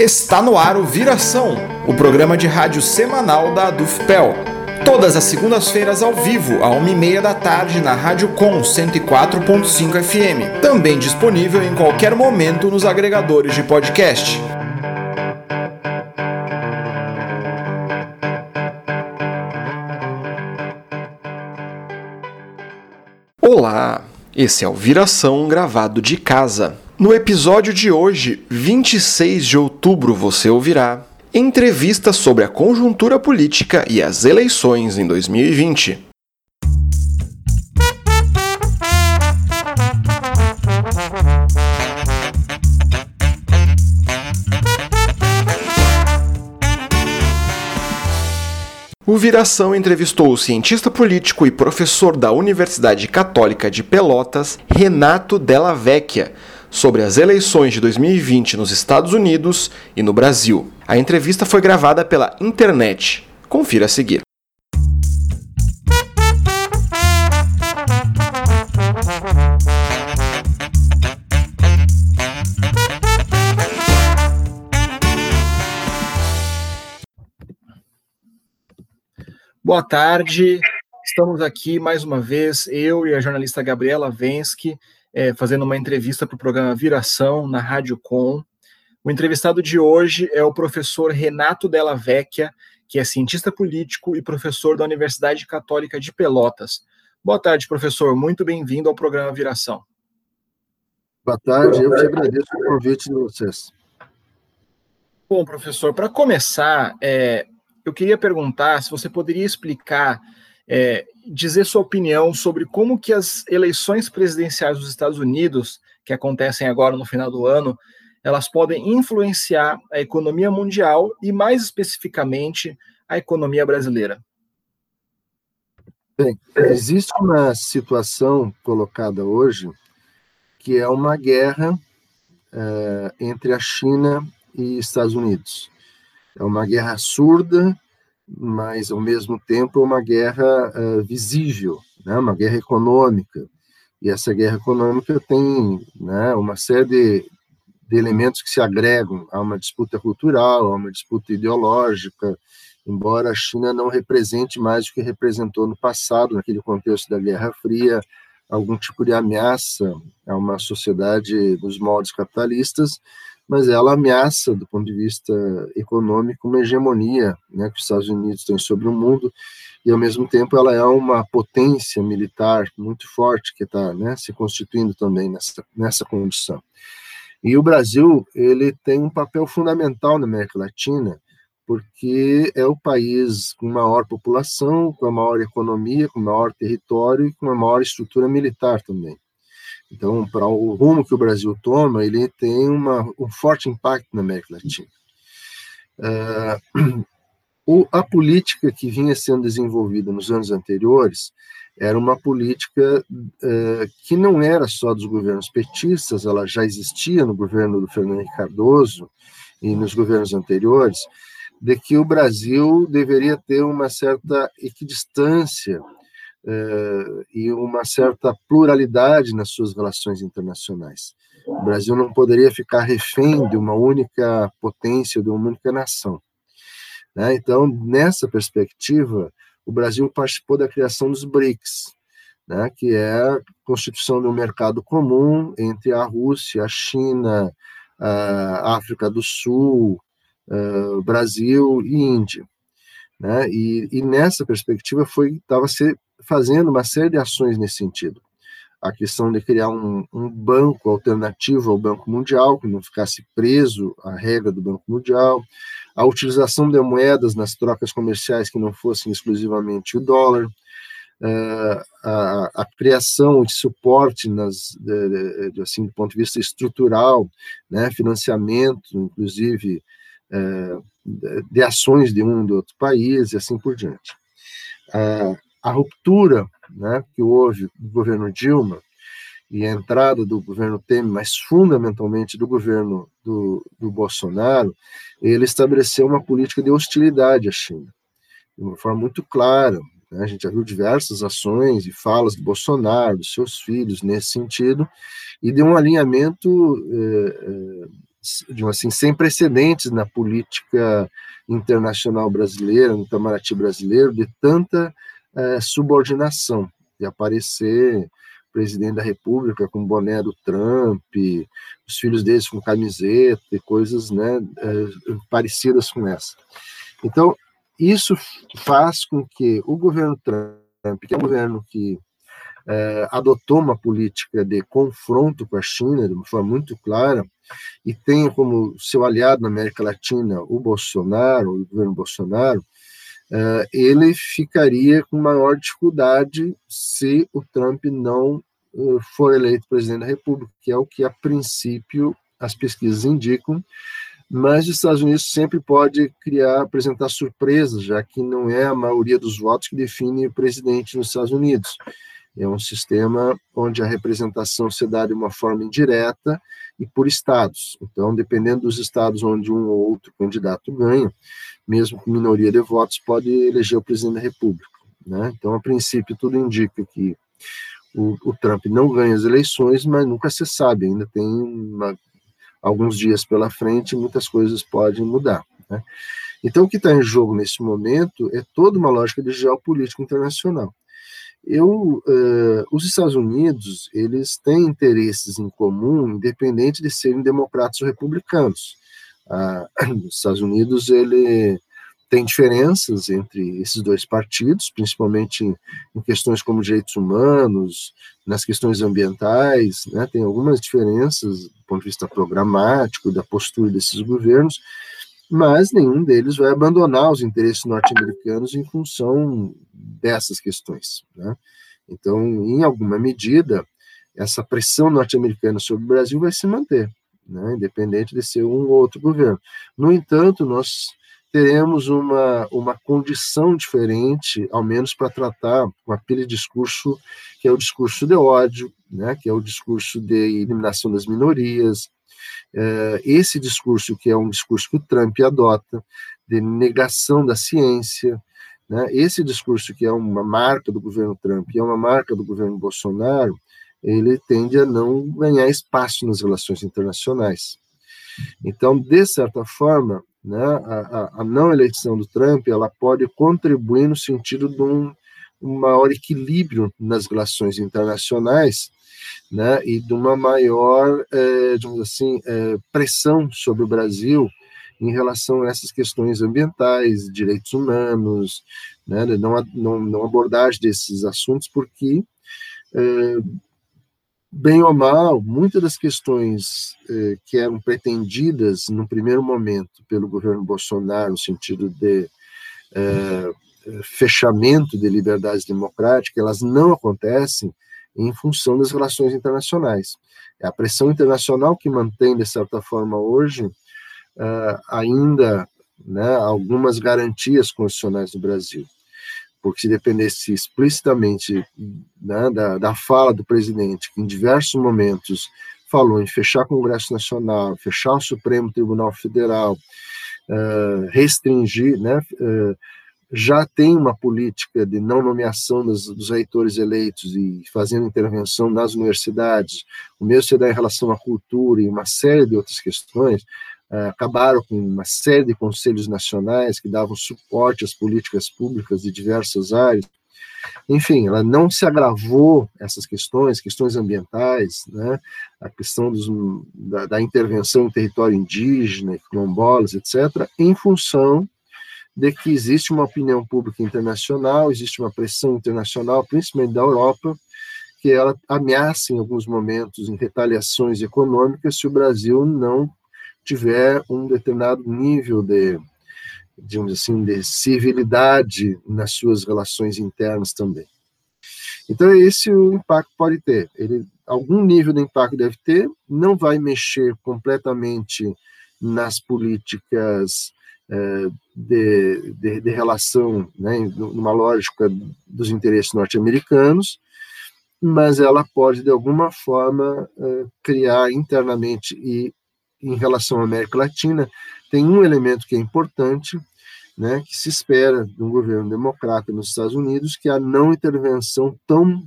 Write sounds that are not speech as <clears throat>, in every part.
Está no ar o Viração, o programa de rádio semanal da Adufpel. Todas as segundas-feiras ao vivo, à 1h30 da tarde, na Rádio Com 104.5 FM. Também disponível em qualquer momento nos agregadores de podcast. Olá, esse é o Viração gravado de casa. No episódio de hoje, 26 de outubro, você ouvirá entrevista sobre a conjuntura política e as eleições em 2020. O Viração entrevistou o cientista político e professor da Universidade Católica de Pelotas, Renato Della Vecchia, sobre as eleições de 2020 nos Estados Unidos e no Brasil. A entrevista foi gravada pela internet. Confira a seguir. Boa tarde, estamos aqui mais uma vez, eu e a jornalista Gabriela Vensky, é, fazendo uma entrevista para o programa Viração na Rádio Com. O entrevistado de hoje é o professor Renato Della Vecchia, que é cientista político e professor da Universidade Católica de Pelotas. Boa tarde, professor. Muito bem-vindo ao programa Viração. Boa tarde, eu te agradeço o convite de vocês. Bom, professor, para começar, é, eu queria perguntar se você poderia explicar é, dizer sua opinião sobre como que as eleições presidenciais dos Estados Unidos, que acontecem agora no final do ano, elas podem influenciar a economia mundial e, mais especificamente, a economia brasileira. Bem, existe uma situação colocada hoje que é uma guerra é, entre a China e Estados Unidos. É uma guerra surda mas ao mesmo tempo é uma guerra uh, visível, né, uma guerra econômica. E essa guerra econômica tem né, uma série de, de elementos que se agregam. Há uma disputa cultural, há uma disputa ideológica, embora a China não represente mais o que representou no passado, naquele contexto da Guerra Fria, algum tipo de ameaça a uma sociedade dos moldes capitalistas, mas ela ameaça, do ponto de vista econômico, uma hegemonia né, que os Estados Unidos têm sobre o mundo, e ao mesmo tempo ela é uma potência militar muito forte que está né, se constituindo também nessa, nessa condição. E o Brasil ele tem um papel fundamental na América Latina, porque é o país com maior população, com a maior economia, com maior território e com a maior estrutura militar também. Então, para o rumo que o Brasil toma, ele tem uma, um forte impacto na América Latina. Uh, <clears throat> o, a política que vinha sendo desenvolvida nos anos anteriores era uma política uh, que não era só dos governos petistas, ela já existia no governo do Fernando Cardoso e nos governos anteriores, de que o Brasil deveria ter uma certa equidistância uh, e uma certa pluralidade nas suas relações internacionais. O Brasil não poderia ficar refém de uma única potência, de uma única nação. Né? Então, nessa perspectiva, o Brasil participou da criação dos BRICS, né, que é a constituição de um mercado comum entre a Rússia, a China, a África do Sul, Brasil e Índia. Né? E, e nessa perspectiva foi estava se fazendo uma série de ações nesse sentido. A questão de criar um, um, banco alternativo ao Banco Mundial, que não ficasse preso à regra do Banco Mundial, a utilização de moedas nas trocas comerciais que não fossem exclusivamente o dólar, uh, a, a, criação de suporte nas, de, de, assim, do ponto de vista estrutural, né, financiamento, inclusive, de, de, ações de um e do outro país, e assim por diante. A ruptura né, que houve do governo Dilma e a entrada do governo Temer, mas fundamentalmente do governo do, do Bolsonaro, ele estabeleceu uma política de hostilidade à China, de uma forma muito clara. Né? A gente já viu diversas ações e falas do Bolsonaro, dos seus filhos nesse sentido, e de um alinhamento eh, eh, de, assim, sem precedentes na política internacional brasileira, no Itamaraty brasileiro, de tanta eh, subordinação, de aparecer presidente da República com boné do Trump, os filhos deles com camiseta e coisas né, é, parecidas com essa. Então, isso faz com que o governo Trump, que é um governo que é, adotou uma política de confronto com a China de uma forma muito clara e tenha como seu aliado na América Latina o Bolsonaro, o governo Bolsonaro, uh, ele ficaria com maior dificuldade se o Trump não uh, for eleito presidente da República, que é o que a princípio as pesquisas indicam, mas os Estados Unidos sempre pode criar, apresentar surpresas, já que não é a maioria dos votos que define o presidente nos Estados Unidos. É um sistema onde a representação se dá de uma forma indireta e por estados. Então, dependendo dos estados onde um ou outro candidato ganha, mesmo com minoria de votos, pode eleger o presidente da República. Né? Então, a princípio, tudo indica que o, o, Trump não ganha as eleições, mas nunca se sabe, ainda tem uma, alguns dias pela frente, muitas coisas podem mudar. Né? Então, o que está em jogo nesse momento é toda uma lógica de geopolítica internacional. Eu, uh, os Estados Unidos, eles têm interesses em comum, independente de serem democratas ou republicanos. Uh, <clears throat> os Estados Unidos, ele tem diferenças entre esses dois partidos, principalmente em, em, questões como direitos humanos, nas questões ambientais, né, tem algumas diferenças do ponto de vista programático, da postura desses governos, mas nenhum deles vai abandonar os interesses norte-americanos em função dessas questões. Né? Então, em alguma medida, essa pressão norte-americana sobre o Brasil vai se manter, né? independente de ser um ou outro governo. No entanto, nós teremos uma, uma condição diferente, ao menos para tratar com aquele discurso que é o discurso de ódio, né? que é o discurso de eliminação das minorias, esse discurso, que é um discurso que o Trump adota, de negação da ciência, né, esse discurso, que é uma marca do governo Trump e é uma marca do governo Bolsonaro, ele tende a não ganhar espaço nas relações internacionais. Então, de certa forma, né, a, a, não eleição do Trump ela pode contribuir no sentido de um, um maior equilíbrio nas relações internacionais, né, e de uma maior, é, digamos assim, é, pressão sobre o Brasil em relação a essas questões ambientais, direitos humanos, né, não, não, não abordagem desses assuntos, porque, é, bem ou mal, muitas das questões que eram pretendidas no primeiro momento pelo governo Bolsonaro, no sentido de fechamento de liberdades democráticas, elas não acontecem em função das relações internacionais. É a pressão internacional que mantém, de certa forma, hoje, uh, ainda né, algumas garantias constitucionais do Brasil. Porque se dependesse explicitamente né, da, da fala do presidente, que em diversos momentos falou em fechar o Congresso Nacional, fechar o Supremo Tribunal Federal, uh, restringir, né, uh, já tem uma política de não nomeação dos, dos, reitores eleitos e fazendo intervenção nas universidades, o mesmo se dá em relação à cultura e uma série de outras questões, uh, acabaram com uma série de conselhos nacionais que davam suporte às políticas públicas de diversas áreas. Enfim, ela não se agravou essas questões, questões ambientais, né, a questão dos, da, da intervenção em território indígena, quilombolas, etc., em função de que existe uma opinião pública internacional, existe uma pressão internacional, principalmente da Europa, que ela ameaça em alguns momentos em retaliações econômicas se o Brasil não tiver um determinado nível de, digamos assim, de civilidade nas suas relações internas também. Então esse o impacto pode ter. Ele algum nível de impacto deve ter, não vai mexer completamente nas políticas de, de, de, relação, né, numa lógica dos interesses norte-americanos, mas ela pode, de alguma forma, é, criar internamente e em relação à América Latina, tem um elemento que é importante, né, que se espera de um governo democrata nos Estados Unidos, que é a não intervenção tão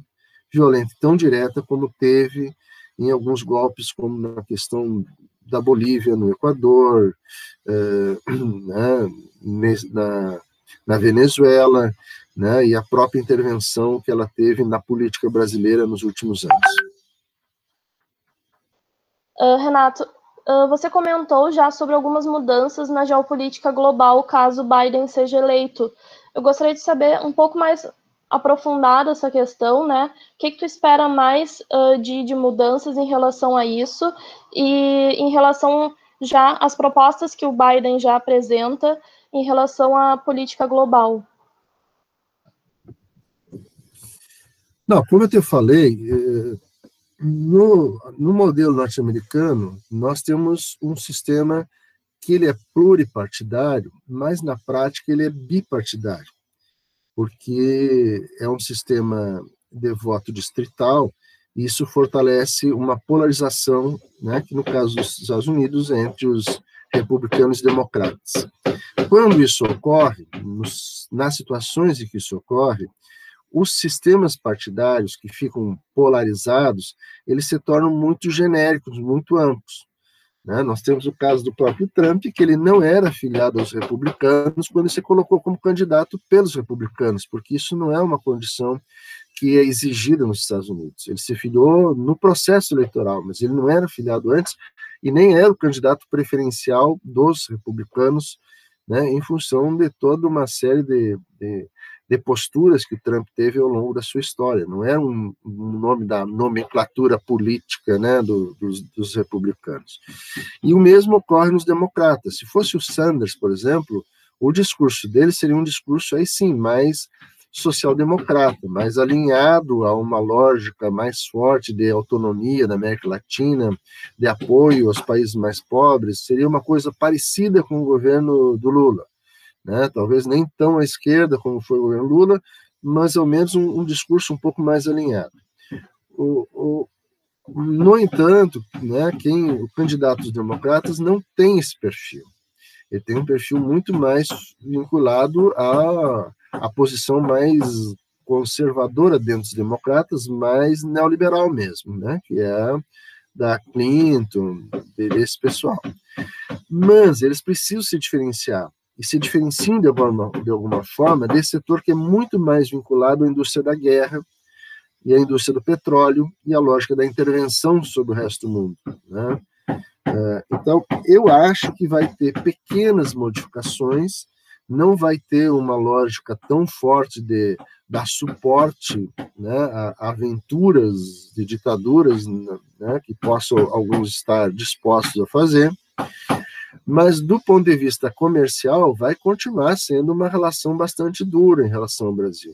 violenta, tão direta como teve em alguns golpes, como na questão da Bolívia, no Equador, eh, <clears throat> né, na, na Venezuela, né, e a própria intervenção que ela teve na política brasileira nos últimos anos. Uh, Renato, uh, você comentou já sobre algumas mudanças na geopolítica global caso Biden seja eleito. Eu gostaria de saber um pouco mais aprofundada essa questão, né? O que, que tu espera mais uh, de, de mudanças em relação a isso e em relação já às propostas que o Biden já apresenta em relação à política global? Não, como eu te falei, eh, no, no modelo norte-americano, nós temos um sistema que ele é pluripartidário, mas na prática ele é bipartidário porque é um sistema de voto distrital, e isso fortalece uma polarização, né, que no caso dos Estados Unidos, é entre os republicanos e democratas. Quando isso ocorre, nos, nas situações em que isso ocorre, os sistemas partidários que ficam polarizados, eles se tornam muito genéricos, muito amplos. Né? Nós temos o caso do próprio Trump, que ele não era afiliado aos republicanos quando se colocou como candidato pelos republicanos, porque isso não é uma condição que é exigida nos Estados Unidos. Ele se filiou no processo eleitoral, mas ele não era afiliado antes e nem era o candidato preferencial dos republicanos, né, em função de toda uma série de, de de posturas que o Trump teve ao longo da sua história. Não é um, um nome da nomenclatura política né, do, dos, dos, republicanos. E o mesmo ocorre nos democratas. Se fosse o Sanders, por exemplo, o discurso dele seria um discurso aí sim mais social-democrata, mais alinhado a uma lógica mais forte de autonomia da América Latina, de apoio aos países mais pobres, seria uma coisa parecida com o governo do Lula né? talvez nem tão à esquerda como foi o governo Lula, mas ao menos um, um discurso um pouco mais alinhado. O, o, no entanto, né, quem, o candidato dos democratas não tem esse perfil. Ele tem um perfil muito mais vinculado à, à posição mais conservadora dentro dos democratas, mais neoliberal mesmo, né, que é da Clinton, desse pessoal. Mas eles precisam se diferenciar e se diferenciam de alguma, de alguma forma desse setor que é muito mais vinculado à indústria da guerra e à indústria do petróleo e à lógica da intervenção sobre o resto do mundo. Né? É, então, eu acho que vai ter pequenas modificações, não vai ter uma lógica tão forte de dar suporte né, a, aventuras de ditaduras né, que possam alguns estar dispostos a fazer, mas do ponto de vista comercial, vai continuar sendo uma relação bastante dura em relação ao Brasil.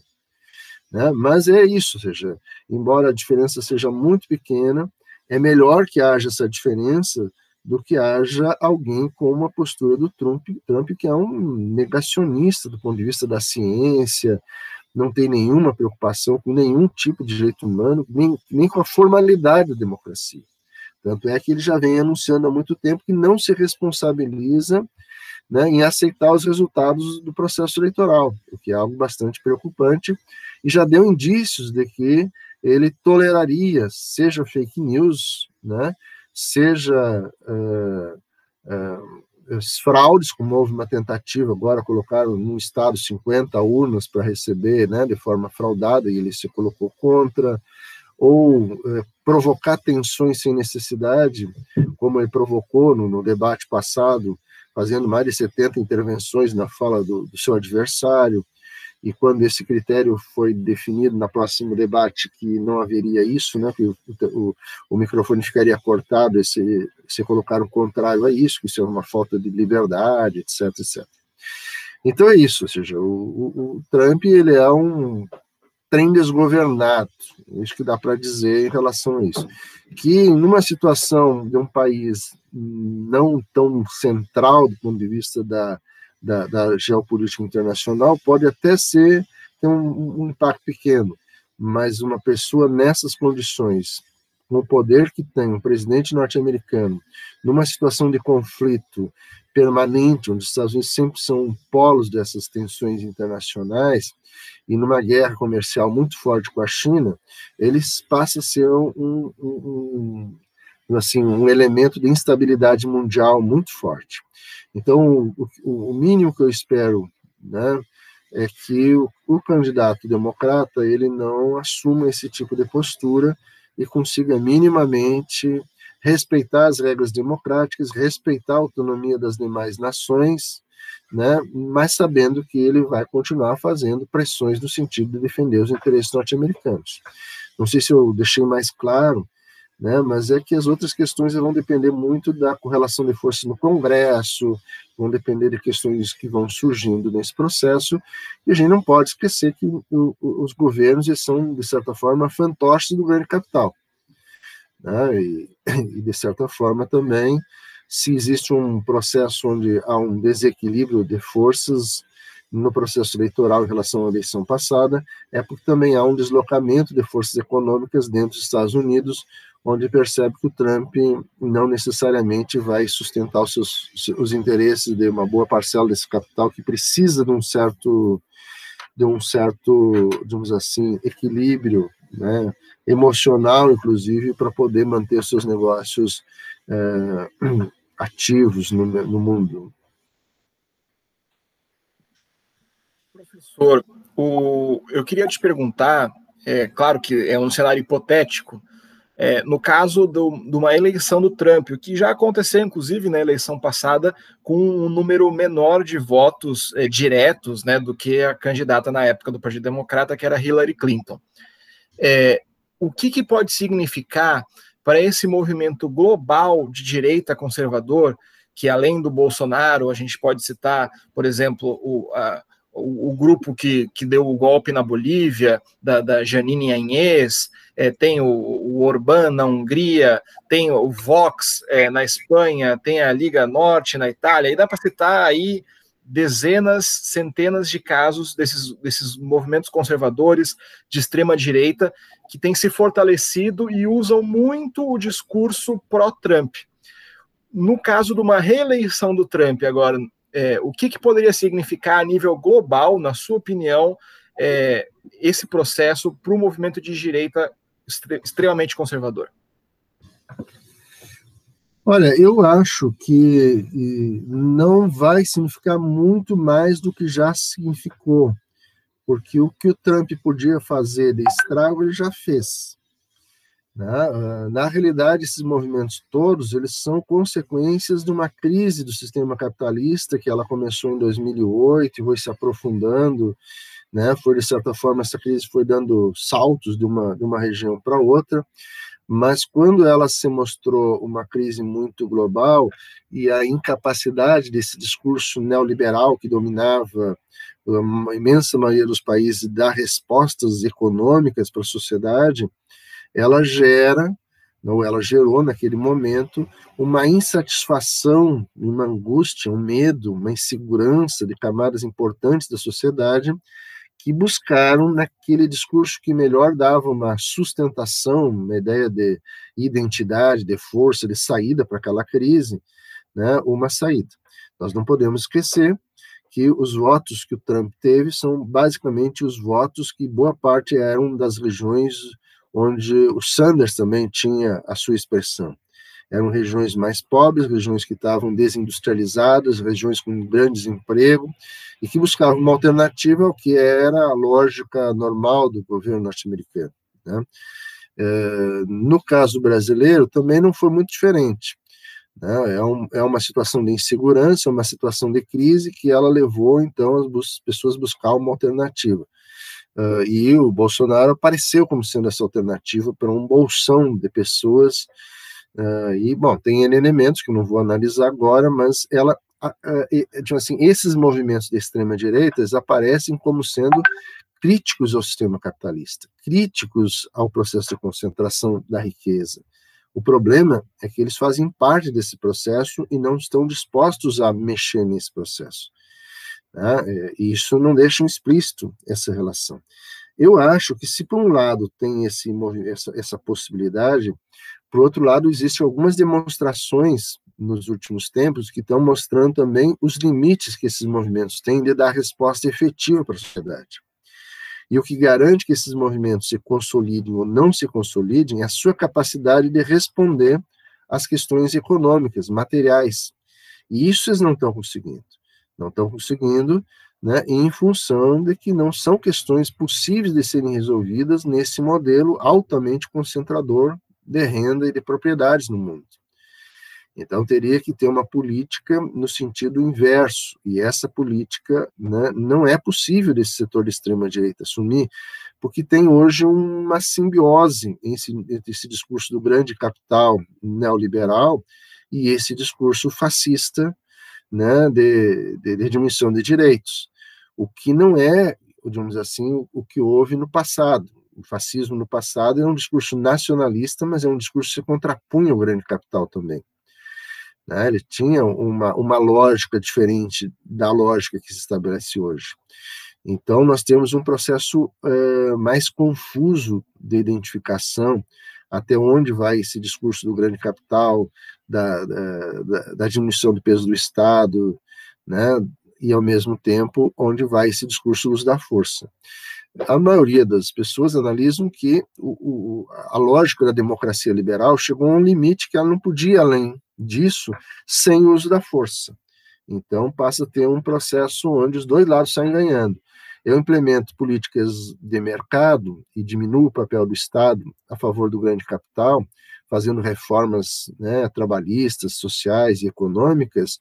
Né? Mas é isso, ou seja, embora a diferença seja muito pequena, é melhor que haja essa diferença do que haja alguém com uma postura do Trump, Trump que é um negacionista do ponto de vista da ciência, não tem nenhuma preocupação com nenhum tipo de direito humano, nem, nem com a formalidade da democracia. Tanto é que ele já vem anunciando há muito tempo que não se responsabiliza né, em aceitar os resultados do processo eleitoral, o que é algo bastante preocupante, e já deu indícios de que ele toleraria, seja fake news, né, seja uh, uh, fraudes, como houve uma tentativa agora, colocaram no estado 50 urnas para receber né, de forma fraudada, e ele se colocou contra, ou é, provocar tensões sem necessidade, como ele provocou no, no, debate passado, fazendo mais de 70 intervenções na fala do, do seu adversário, e quando esse critério foi definido na próximo debate que não haveria isso, né, que o, o, o microfone ficaria cortado se, se colocar o contrário a isso, que isso é uma falta de liberdade, etc, etc. Então é isso, ou seja, o, o Trump ele é um trem desgovernado, isso que dá para dizer em relação a isso. Que numa situação de um país não tão central do ponto de vista da, da, da geopolítica internacional, pode até ser ter um, um impacto pequeno, mas uma pessoa nessas condições, com o poder que tem um presidente norte-americano, numa situação de conflito permanente, onde os Estados Unidos sempre são polos dessas tensões internacionais, e numa guerra comercial muito forte com a China, eles passam a ser um, um, um assim, um elemento de instabilidade mundial muito forte. Então, o, o mínimo que eu espero né, é que o, o, candidato democrata ele não assuma esse tipo de postura e consiga minimamente respeitar as regras democráticas, respeitar a autonomia das demais nações, né, mas sabendo que ele vai continuar fazendo pressões no sentido de defender os interesses norte-americanos. Não sei se eu deixei mais claro, né, mas é que as outras questões vão depender muito da correlação de forças no Congresso, vão depender de questões que vão surgindo nesse processo, e a gente não pode esquecer que o, os governos são, de certa forma, fantoches do governo capital. Né, e, <coughs> e, de certa forma, também se existe um processo onde há um desequilíbrio de forças no processo eleitoral em relação à eleição passada, é porque também há um deslocamento de forças econômicas dentro dos Estados Unidos, onde percebe que o Trump não necessariamente vai sustentar os, seus, os interesses de uma boa parcela desse capital que precisa de um certo de um certo, digamos assim, equilíbrio né, emocional, inclusive, para poder manter seus negócios é, <clears throat> ativos no, no mundo. Professor, o, eu queria te perguntar, é claro que é um cenário hipotético, é, no caso do, de uma eleição do Trump, o que já aconteceu, inclusive, na eleição passada, com um número menor de votos é, diretos né, do que a candidata na época do Partido Democrata, que era Hillary Clinton. É, o que, que pode significar para esse movimento global de direita conservador, que além do Bolsonaro, a gente pode citar, por exemplo, o, a, o, o, grupo que, que deu o golpe na Bolívia, da, da Janine Anhes, é, tem o, o Orbán na Hungria, tem o Vox é, na Espanha, tem a Liga Norte na Itália, e dá para citar aí dezenas, centenas de casos desses, desses movimentos conservadores de extrema direita que têm se fortalecido e usam muito o discurso pró-Trump. No caso de uma reeleição do Trump agora, é, o que, que, poderia significar a nível global, na sua opinião, é, esse processo para o movimento de direita extremamente conservador? Olha, eu acho que não vai significar muito mais do que já significou, porque o que o Trump podia fazer de estrago, ele já fez. Né? Ah, na realidade, esses movimentos todos, eles são consequências de uma crise do sistema capitalista que ela começou em 2008 e foi se aprofundando, né? Foi de certa forma essa crise foi dando saltos de uma de uma região para outra mas quando ela se mostrou uma crise muito global e a incapacidade desse discurso neoliberal que dominava a imensa maioria dos países dar respostas econômicas para a sociedade, ela gera, ou ela gerou naquele momento, uma insatisfação, uma angústia, um medo, uma insegurança de camadas importantes da sociedade que buscaram naquele discurso que melhor dava uma sustentação, uma ideia de identidade, de força, de saída para aquela crise, né, uma saída. Nós não podemos esquecer que os votos que o Trump teve são basicamente os votos que boa parte eram das regiões onde o Sanders também tinha a sua expressão eram regiões mais pobres, regiões que estavam desindustrializadas, regiões com grande desemprego, e que buscavam uma alternativa ao que era a lógica normal do governo norte-americano. Né? É, no caso brasileiro, também não foi muito diferente. Né? É, um, é, uma situação de insegurança, uma situação de crise que ela levou, então, as pessoas a buscar uma alternativa. Uh, e o Bolsonaro apareceu como sendo essa alternativa para um bolsão de pessoas Uh, e, bom, tem elementos que não vou analisar agora, mas ela, uh, assim, esses movimentos de extrema-direita aparecem como sendo críticos ao sistema capitalista, críticos ao processo de concentração da riqueza. O problema é que eles fazem parte desse processo e não estão dispostos a mexer nesse processo. Né? É, e isso não deixa explícito essa relação. Eu acho que se por um lado tem esse essa, essa possibilidade, por outro lado existem algumas demonstrações nos últimos tempos que estão mostrando também os limites que esses movimentos têm de dar resposta efetiva para a sociedade. E o que garante que esses movimentos se consolidem ou não se consolidem é a sua capacidade de responder às questões econômicas, materiais. E isso eles não estão conseguindo. Não estão conseguindo, né, em função de que não são questões possíveis de serem resolvidas nesse modelo altamente concentrador de renda e de propriedades no mundo. Então, teria que ter uma política no sentido inverso, e essa política né, não é possível desse setor de extrema-direita assumir, porque tem hoje uma simbiose entre esse discurso do grande capital neoliberal e esse discurso fascista né, de, de, de diminuição de direitos, o que não é, digamos assim, o que houve no passado. O fascismo no passado era um discurso nacionalista, mas é um discurso que se contrapunha ao grande capital também. Né? Ele tinha uma, uma lógica diferente da lógica que se estabelece hoje. Então, nós temos um processo é, mais confuso de identificação até onde vai esse discurso do grande capital, da, da, da diminuição do peso do Estado, né, e ao mesmo tempo onde vai esse discurso do uso da força. A maioria das pessoas analisam que o, o, a lógica da democracia liberal chegou a um limite que ela não podia ir além disso sem o uso da força. Então passa a ter um processo onde os dois lados saem ganhando. Eu implemento políticas de mercado e diminuo o papel do Estado a favor do grande capital, fazendo reformas né, trabalhistas, sociais e econômicas,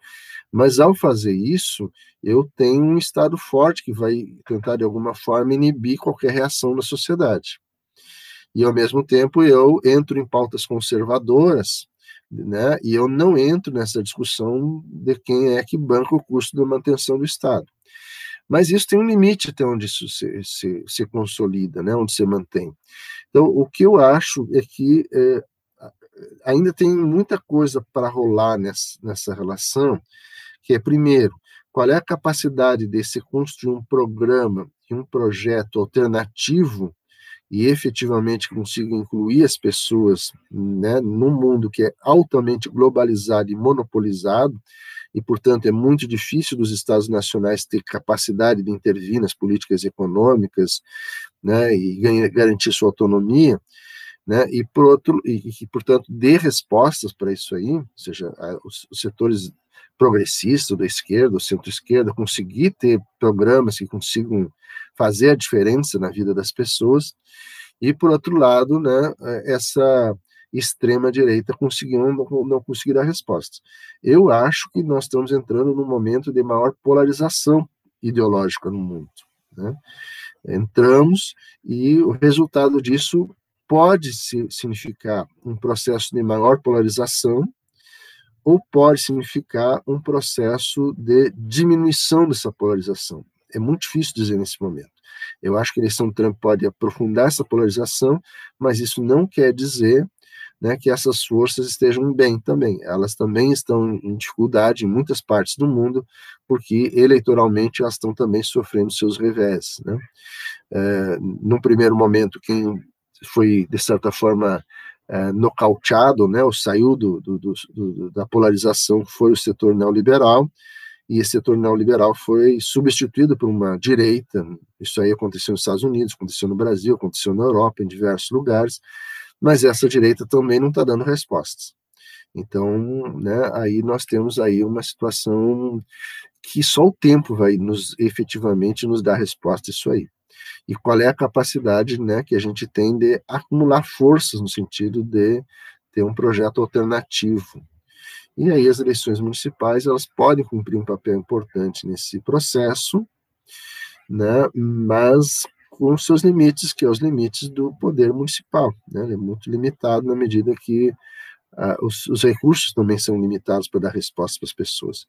mas ao fazer isso, eu tenho um Estado forte que vai tentar, de alguma forma, inibir qualquer reação da sociedade. E, ao mesmo tempo, eu entro em pautas conservadoras, né, e eu não entro nessa discussão de quem é que banca o custo da manutenção do Estado. Mas isso tem um limite até onde isso se, se, se consolida, né, onde se mantém. Então, o que eu acho é que é, ainda tem muita coisa para rolar nessa, nessa relação, que é, primeiro, qual é a capacidade de se construir um programa e um projeto alternativo e efetivamente consiga incluir as pessoas né, num mundo que é altamente globalizado e monopolizado, e, portanto, é muito difícil dos Estados nacionais ter capacidade de intervir nas políticas econômicas né, e garantir sua autonomia, né, e, por outro, e, e portanto, dê respostas para isso aí, ou seja, os, setores progressistas, da esquerda, centro-esquerda, conseguir ter programas que consigam fazer a diferença na vida das pessoas, e, por outro lado, né, é, essa extrema direita conseguiu não, não conseguir dar respostas. Eu acho que nós estamos entrando num momento de maior polarização ideológica no mundo. Né? Entramos e o resultado disso pode significar um processo de maior polarização ou pode significar um processo de diminuição dessa polarização. É muito difícil dizer nesse momento. Eu acho que a eleição do Trump pode aprofundar essa polarização, mas isso não quer dizer né, que essas forças estejam bem também. Elas também estão em dificuldade em muitas partes do mundo, porque eleitoralmente elas estão também sofrendo seus revés. Né? É, num primeiro momento, quem foi, de certa forma, é, nocauteado, né, ou saiu do, do, do, da polarização, foi o setor neoliberal, e esse setor neoliberal foi substituído por uma direita. Isso aí aconteceu nos Estados Unidos, aconteceu no Brasil, aconteceu na Europa, em diversos lugares, mas essa direita também não está dando respostas. Então, né, aí nós temos aí uma situação que só o tempo vai nos efetivamente nos dar resposta a isso aí e qual é a capacidade né, que a gente tem de acumular forças no sentido de ter um projeto alternativo. E aí as eleições municipais elas podem cumprir um papel importante nesse processo, né, mas com seus limites, que é os limites do poder municipal. Né, ele é muito limitado na medida que uh, os, os recursos também são limitados para dar resposta para as pessoas.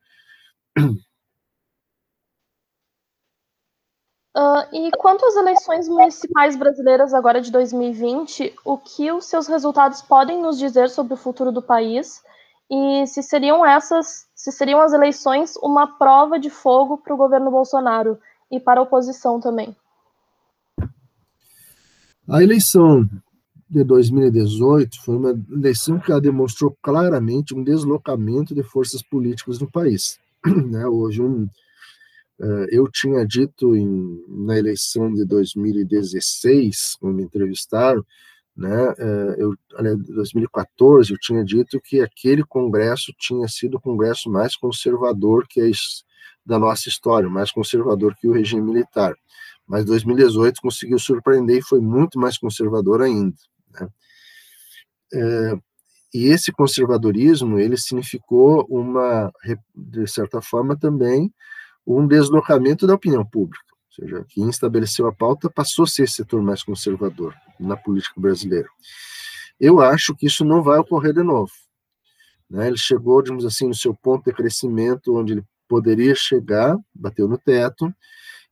Uh, e quanto às eleições municipais brasileiras agora de 2020, o que os seus resultados podem nos dizer sobre o futuro do país? E se seriam essas se seriam as eleições uma prova de fogo para o governo Bolsonaro e para a oposição também. A eleição de 2018 foi uma eleição que demonstrou claramente um deslocamento de forças políticas no país. <clears throat> Né? Hoje, um, eu tinha dito em, na eleição de 2016, quando me entrevistaram, né, uh, eu, em 2014, eu tinha dito que aquele congresso tinha sido o congresso mais conservador que é da nossa história, mais conservador que o regime militar. Mas 2018 conseguiu surpreender e foi muito mais conservador ainda. Né? É, e esse conservadorismo, ele significou uma, de certa forma também, um deslocamento da opinião pública. Ou seja, quem estabeleceu a pauta passou a ser esse setor mais conservador na política brasileira. Eu acho que isso não vai ocorrer de novo. Né? Ele chegou, digamos assim, no seu ponto de crescimento, onde ele poderia chegar, bateu no teto,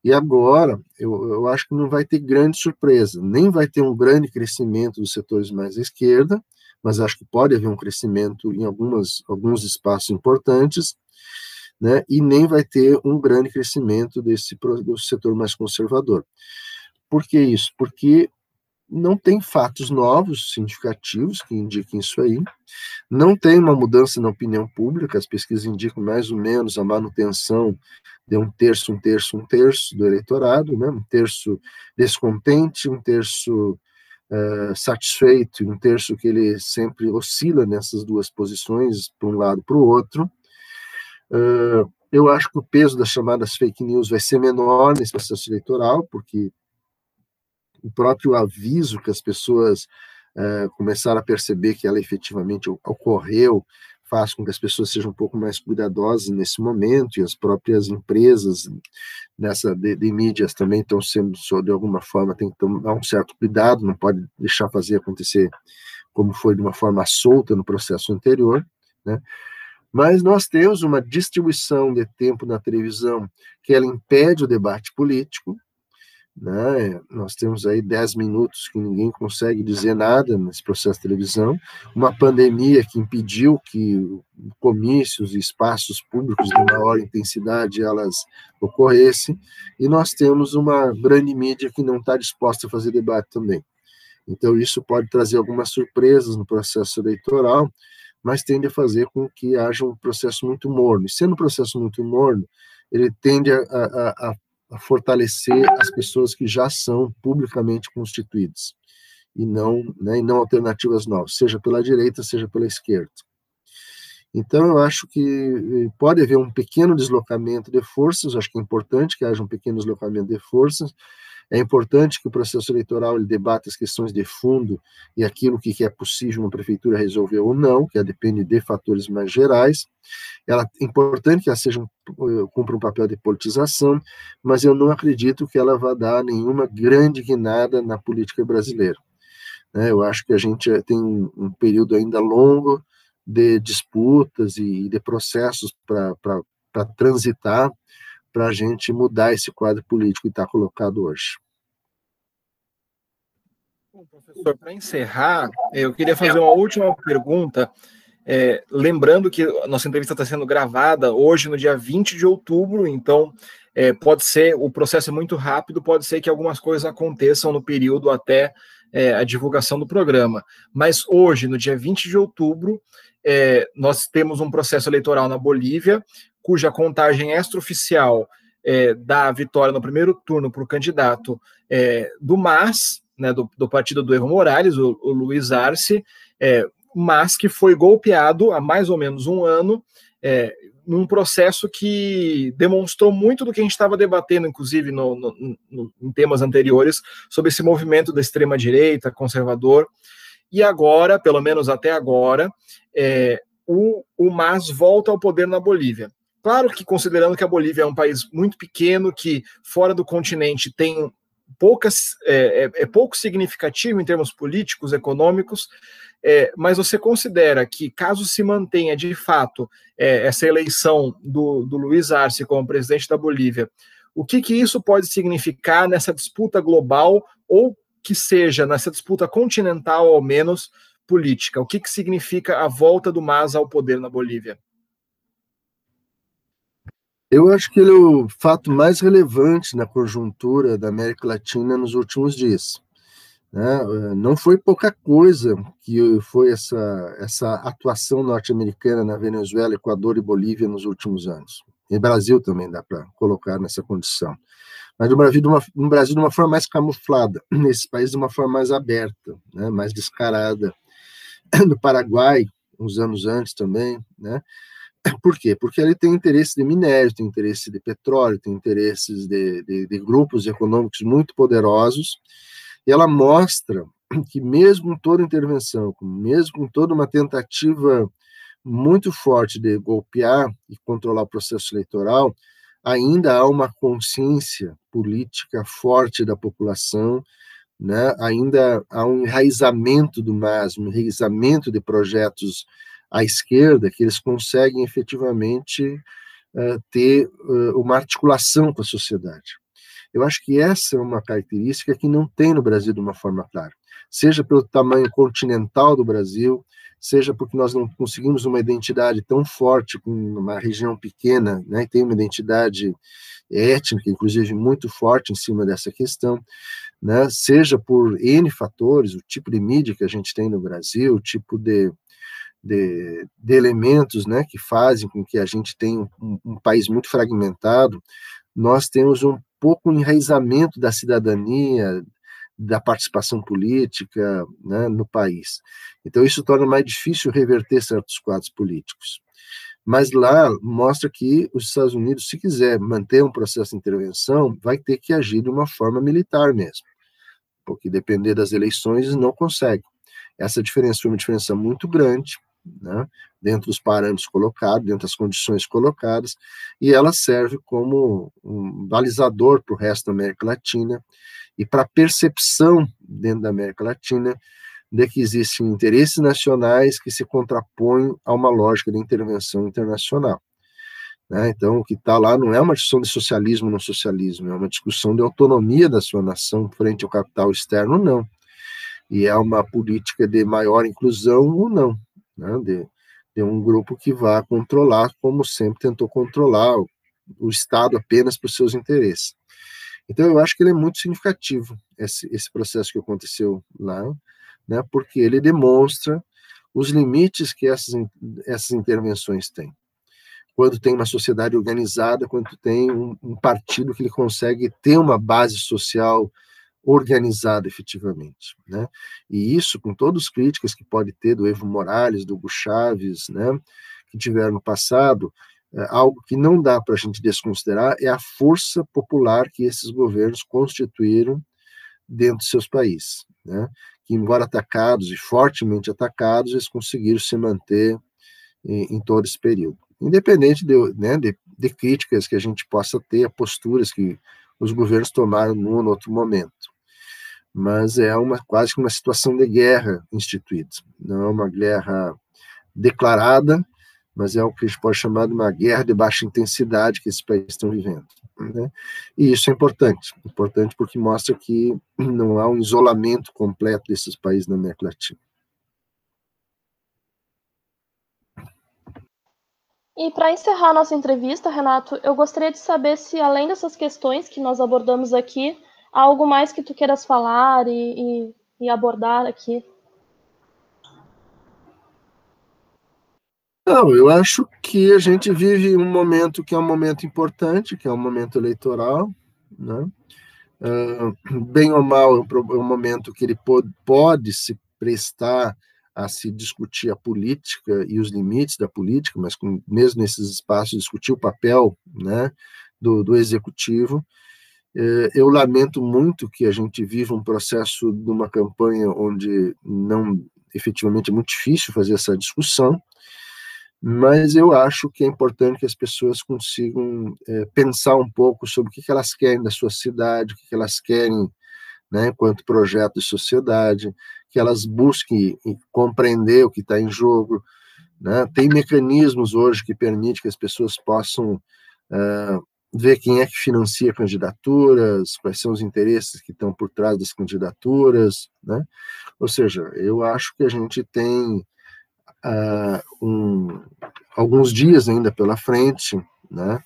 e agora, eu, eu acho que não vai ter grande surpresa, nem vai ter um grande crescimento dos setores mais à esquerda, mas acho que pode haver um crescimento em algumas, alguns espaços importantes, né, e nem vai ter um grande crescimento desse do setor mais conservador. Por que isso? Porque não tem fatos novos significativos que indiquem isso aí, não tem uma mudança na opinião pública, as pesquisas indicam mais ou menos a manutenção de um terço, um terço, um terço do eleitorado, né? um terço descontente, um terço uh, satisfeito, um terço que ele sempre oscila nessas duas posições, para um lado para o outro. Uh, eu acho que o peso das chamadas fake news vai ser menor nesse processo eleitoral, porque o próprio aviso que as pessoas uh, começaram a perceber que ela efetivamente ocorreu faz com que as pessoas sejam um pouco mais cuidadosas nesse momento e as próprias empresas nessa de, de mídias também estão sendo de alguma forma tem que tomar um certo cuidado não pode deixar fazer acontecer como foi de uma forma solta no processo anterior né mas nós temos uma distribuição de tempo na televisão que ela impede o debate político né? Nós temos aí 10 minutos que ninguém consegue dizer nada nesse processo de televisão, uma pandemia que impediu que comícios e espaços públicos de maior intensidade elas ocorressem, e nós temos uma grande mídia que não está disposta a fazer debate também. Então, isso pode trazer algumas surpresas no processo eleitoral, mas tende a fazer com que haja um processo muito morno. E sendo um processo muito morno, ele tende a, a, a fortalecer as pessoas que já são publicamente constituídas e não, né, e não alternativas novas, seja pela direita, seja pela esquerda. Então, eu acho que eh, pode haver um pequeno deslocamento de forças, acho que é importante que haja um pequeno deslocamento de forças, é importante que o processo eleitoral ele as questões de fundo e aquilo que é possível uma prefeitura resolver ou não, que depende de fatores mais gerais. Ela, é importante que ela seja um, cumpra um papel de politização, mas eu não acredito que ela vá dar nenhuma grande guinada na política brasileira. Né? Eu acho que a gente tem um período ainda longo de disputas e de processos para transitar para a gente mudar esse quadro político que está colocado hoje. Bom, professor, para encerrar, eu queria fazer uma última pergunta. É, lembrando que nossa entrevista está sendo gravada hoje, no dia 20 de outubro, então é, pode ser, o processo é muito rápido, pode ser que algumas coisas aconteçam no período até é, a divulgação do programa. Mas hoje, no dia 20 de outubro, é, nós temos um processo eleitoral na Bolívia, cuja contagem extraoficial é, dá a vitória no primeiro turno para o candidato é, do MAS, né, do, do, partido do Evo Morales, o, o Luiz Arce, é, mas que foi golpeado há mais ou menos um ano, é, num processo que demonstrou muito do que a gente estava debatendo, inclusive no, no, no, em temas anteriores, sobre esse movimento da extrema-direita, conservador. E agora, pelo menos até agora, é, o, o MAS volta ao poder na Bolívia. Claro que, considerando que a Bolívia é um país muito pequeno, que fora do continente tem poucas, é, é, é pouco significativo em termos políticos, econômicos, é, mas você considera que, caso se mantenha de fato é, essa eleição do, do Luiz Arce como presidente da Bolívia, o que, que isso pode significar nessa disputa global ou que seja nessa disputa continental, ao menos política? O que, que significa a volta do MAS ao poder na Bolívia? Eu acho que ele é o fato mais relevante na conjuntura da América Latina nos últimos dias. Né? Não foi pouca coisa que foi essa, essa atuação norte-americana na Venezuela, Equador e Bolívia nos últimos anos. E Brasil também dá para colocar nessa condição. Mas no Brasil, de uma, no Brasil de uma forma mais camuflada, <clears throat> nesses países de uma forma mais aberta, né? mais descarada. <clears throat> No Paraguai, uns anos antes também, né? Por quê? Porque ele tem interesse de minério, tem interesse de petróleo, tem interesses de, de, de grupos econômicos muito poderosos, e ela mostra que mesmo com toda intervenção, mesmo com toda uma tentativa muito forte de golpear e controlar o processo eleitoral, ainda há uma consciência política forte da população, né? ainda há um enraizamento do MAS, um enraizamento de projetos à esquerda, que eles conseguem efetivamente uh, ter uh, uma articulação com a sociedade. Eu acho que essa é uma característica que não tem no Brasil de uma forma clara, seja pelo tamanho continental do Brasil, seja porque nós não conseguimos uma identidade tão forte com uma região pequena, né, tem uma identidade étnica, inclusive, muito forte em cima dessa questão, né, seja por N fatores, o tipo de mídia que a gente tem no Brasil, o tipo de de, de elementos né, que fazem com que a gente tenha um, um país muito fragmentado, nós temos um pouco enraizamento da cidadania, da participação política né, no país. Então, isso torna mais difícil reverter certos quadros políticos. Mas lá mostra que os Estados Unidos, se quiser manter um processo de intervenção, vai ter que agir de uma forma militar mesmo, porque depender das eleições não consegue. Essa diferença foi uma diferença muito grande, né, dentro dos parâmetros colocados, dentro das condições colocadas, e ela serve como um balizador para o resto da América Latina e para a percepção dentro da América Latina de que existem interesses nacionais que se contrapõem a uma lógica de intervenção internacional. Né? Então, o que está lá não é uma discussão de socialismo não socialismo, é uma discussão de autonomia da sua nação frente ao capital externo, não. E é uma política de maior inclusão ou não né, de, de um grupo que vá controlar, como sempre tentou controlar o, o Estado apenas por seus interesses. Então, eu acho que ele é muito significativo, esse, esse processo que aconteceu lá, né, porque ele demonstra os limites que essas, essas intervenções têm. Quando tem uma sociedade organizada, quando tem um, um partido que ele consegue ter uma base social organizada efetivamente, né? E isso com todas as críticas que pode ter do Evo Morales, do Hugo Chaves, né, que tiveram no passado, é, algo que não dá para a gente desconsiderar é a força popular que esses governos constituíram dentro de seus países, né? Que embora atacados e fortemente atacados, eles conseguiram se manter em, em todo esse período, independente de, né, de, de críticas que a gente possa ter, a posturas que os governos tomaram num ou outro momento mas é uma quase que uma situação de guerra instituída. Não é uma guerra declarada, mas é o que a gente pode chamar de uma guerra de baixa intensidade que esses países estão vivendo. Né? E isso é importante, importante porque mostra que não há um isolamento completo desses países na América Latina. E para encerrar nossa entrevista, Renato, eu gostaria de saber se, além dessas questões que nós abordamos aqui, algo mais que tu queiras falar e, e, e abordar aqui? Não, eu acho que a gente vive um momento que é um momento importante, que é um momento eleitoral, né? Uh, bem ou mal, é um, é momento que ele pode, pode se prestar a se discutir a política e os limites da política, mas com, mesmo nesses espaços discutir o papel né, do, do executivo. É, eu lamento muito que a gente viva um processo de uma campanha onde não efetivamente é muito difícil fazer essa discussão, mas eu acho que é importante que as pessoas consigam é, pensar um pouco sobre o que, elas querem da sua cidade, o que, elas querem né, enquanto projeto de sociedade, que elas busquem compreender o que está em jogo. Né? Tem mecanismos hoje que permitem que as pessoas possam uh, ver quem é que financia candidaturas, quais são os interesses que estão por trás das candidaturas, né? Ou seja, eu acho que a gente tem uh, um, alguns dias ainda pela frente, né?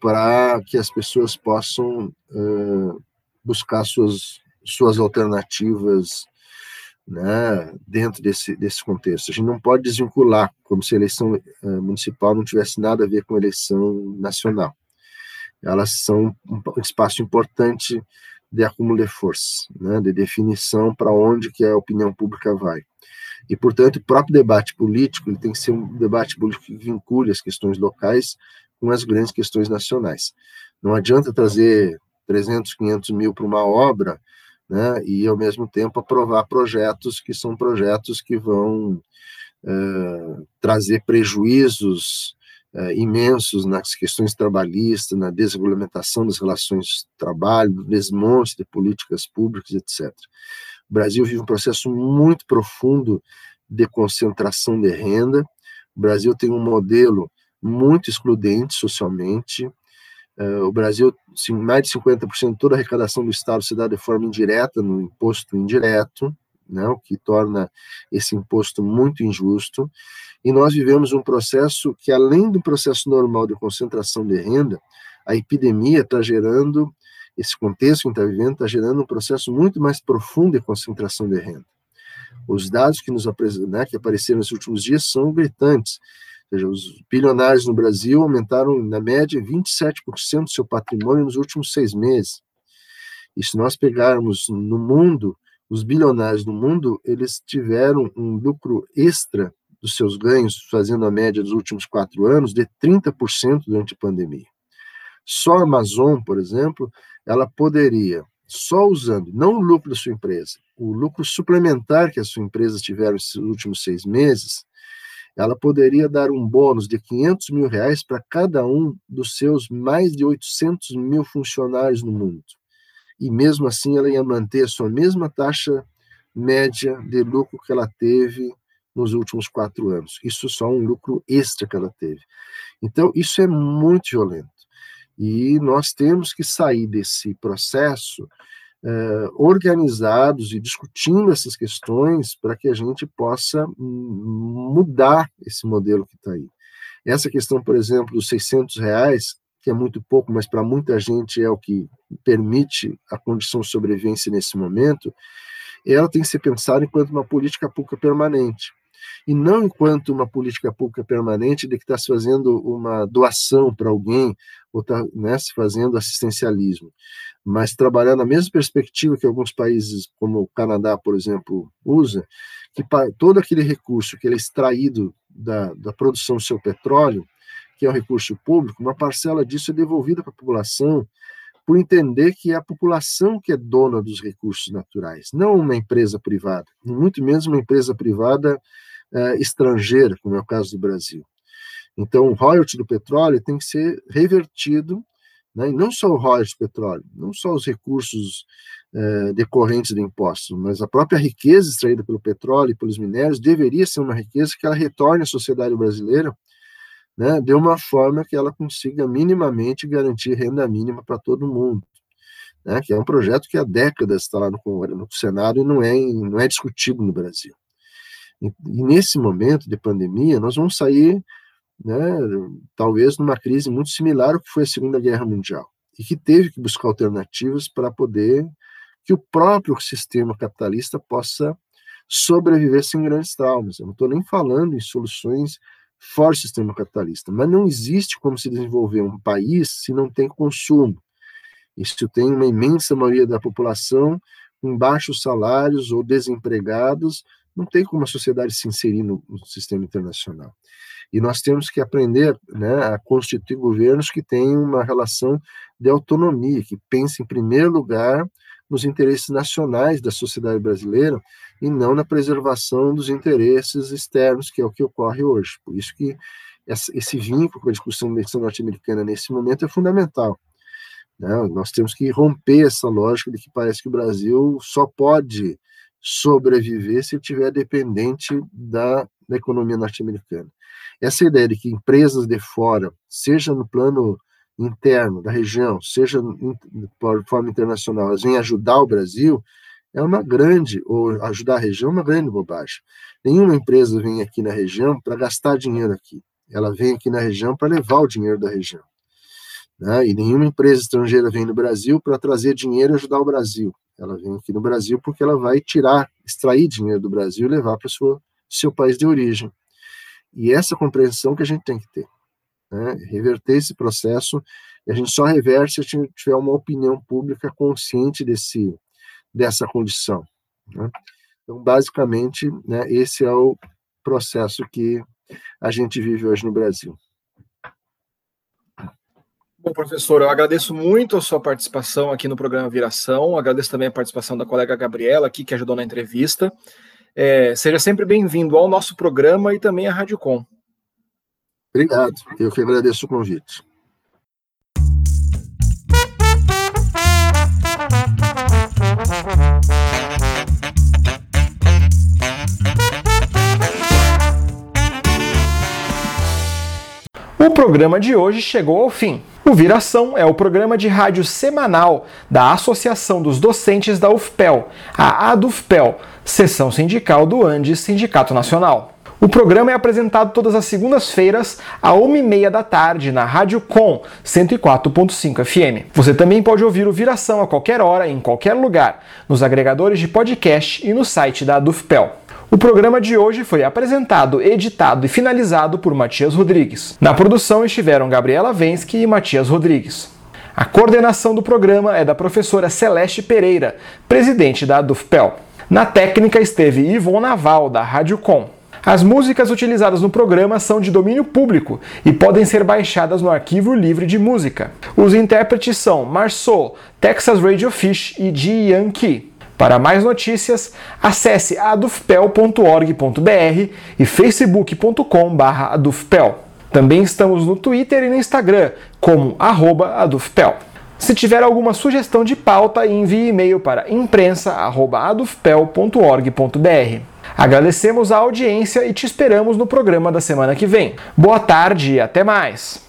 para que as pessoas possam uh, buscar suas, suas alternativas né, dentro desse, desse contexto. A gente não pode desvincular, como se a eleição uh, municipal não tivesse nada a ver com a eleição nacional. Elas são um, espaço importante de acúmulo de força, né, de definição para onde que a opinião pública vai. E, portanto, o próprio debate político ele tem que ser um debate político que vincule as questões locais com as grandes questões nacionais. Não adianta trazer 300, 500 mil para uma obra né, e, ao mesmo tempo, aprovar projetos que são projetos que vão uh, trazer prejuízos uh, imensos nas questões trabalhistas, na desregulamentação das relações de trabalho, no desmonte de políticas públicas, etc. O Brasil vive um processo muito profundo de concentração de renda. O Brasil tem um modelo muito excludente socialmente. Uh, o Brasil, mais de 50% de toda a arrecadação do Estado se dá de forma indireta, no imposto indireto, né, o que torna esse imposto muito injusto. E nós vivemos um processo que, além do processo normal de concentração de renda, a epidemia está gerando, esse contexto que a gente está vivendo, está gerando um processo muito mais profundo de concentração de renda. Os dados que, nos, né, que apareceram nos últimos dias são gritantes. Ou seja, os bilionários no Brasil aumentaram, na média, 27% do seu patrimônio nos últimos seis meses. E se nós pegarmos no mundo, os bilionários no mundo, eles tiveram um lucro extra dos seus ganhos, fazendo a média dos últimos quatro anos, de 30% durante a pandemia. Só a Amazon, por exemplo, ela poderia, só usando, não o lucro da sua empresa, o lucro suplementar que a sua empresa tiveram nesses últimos seis meses, ela poderia dar um bônus de 500 mil reais para cada um dos seus mais de 800 mil funcionários no mundo. E mesmo assim ela ia manter a sua mesma taxa média de lucro que ela teve nos últimos quatro anos. Isso só um lucro extra que ela teve. Então, isso é muito violento. E nós temos que sair desse processo eh, organizados e discutindo essas questões para que a gente possa mudar esse modelo que está aí. Essa questão, por exemplo, dos 600 reais, que é muito pouco, mas para muita gente é o que permite a condição de sobrevivência nesse momento, ela tem que ser pensada enquanto uma política pública permanente. E não enquanto uma política pública permanente de que está se fazendo uma doação para alguém ou está né, se fazendo assistencialismo. Mas trabalhar na mesma perspectiva que alguns países, como o Canadá, por exemplo, usa, que todo aquele recurso que ele é extraído da, da produção do seu petróleo, que é um recurso público, uma parcela disso é devolvida para a população, por entender que é a população que é dona dos recursos naturais, não uma empresa privada, muito menos uma empresa privada eh, estrangeira, como é o caso do Brasil. Então, o royalty do petróleo tem que ser revertido né? e não só o royalties de petróleo, não só os recursos eh, decorrentes de impostos, mas a própria riqueza extraída pelo petróleo e pelos minérios deveria ser uma riqueza que ela retorne à sociedade brasileira né, de uma forma que ela consiga minimamente garantir renda mínima para todo mundo. Né, que é um projeto que há décadas está lá no, no Senado e não é, não é discutido no Brasil. E, e nesse momento de pandemia, nós vamos sair né, talvez numa crise muito similar ao que foi a Segunda Guerra Mundial, e que teve que buscar alternativas para poder que o próprio sistema capitalista possa sobreviver sem grandes traumas. Eu não estou nem falando em soluções fora do sistema capitalista, mas não existe como se desenvolver um país se não tem consumo. Se tem uma imensa maioria da população com baixos salários ou desempregados, não tem como a sociedade se inserir no, no sistema internacional. E nós temos que aprender né, a constituir governos que tenham uma relação de autonomia, que pensem em primeiro lugar nos interesses nacionais da sociedade brasileira e não na preservação dos interesses externos, que é o que ocorre hoje. Por isso que esse vínculo com a discussão da eleição norte-americana nesse momento é fundamental. Né? Nós temos que romper essa lógica de que parece que o Brasil só pode sobreviver se estiver dependente da, da economia norte-americana. Essa ideia de que empresas de fora, seja no plano interno da região, seja de forma internacional, elas vêm ajudar o Brasil, é uma grande, ou ajudar a região, é uma grande bobagem. Nenhuma empresa vem aqui na região para gastar dinheiro aqui. Ela vem aqui na região para levar o dinheiro da região. Né? E nenhuma empresa estrangeira vem no Brasil para trazer dinheiro e ajudar o Brasil. Ela vem aqui no Brasil porque ela vai tirar, extrair dinheiro do Brasil e levar para o seu país de origem. E essa compreensão que a gente tem que ter. Né? Reverter esse processo, e a gente só reverte se a gente tiver uma opinião pública consciente desse, dessa condição. Né? Então, basicamente, né, esse é o processo que a gente vive hoje no Brasil. Bom, professor, eu agradeço muito a sua participação aqui no programa Viração, agradeço também a participação da colega Gabriela aqui, que ajudou na entrevista. É, seja sempre bem-vindo ao nosso programa e também à Rádio Com. Obrigado, eu que agradeço o convite. O programa de hoje chegou ao fim. O Viração é o programa de rádio semanal da Associação dos Docentes da UFPEL, a ADUFPEL, seção sindical do Andes Sindicato Nacional. O programa é apresentado todas as segundas-feiras, à 1h30 da tarde, na Rádio Com 104.5 FM. Você também pode ouvir o Viração a qualquer hora, em qualquer lugar, nos agregadores de podcast e no site da ADUFPEL. O programa de hoje foi apresentado, editado e finalizado por Matias Rodrigues. Na produção estiveram Gabriela Vensky e Matias Rodrigues. A coordenação do programa é da professora Celeste Pereira, presidente da Dufpel. Na técnica esteve Ivon Naval, da Rádio Com. As músicas utilizadas no programa são de domínio público e podem ser baixadas no arquivo livre de música. Os intérpretes são Marceau, Texas Radio Fish e Ji Yankee. Para mais notícias, acesse adufpel.org.br e facebook.com/adufpel. Também estamos no Twitter e no Instagram como @adufpel. Se tiver alguma sugestão de pauta, envie e-mail para imprensa@adufpel.org.br. Agradecemos a audiência e te esperamos no programa da semana que vem. Boa tarde e até mais.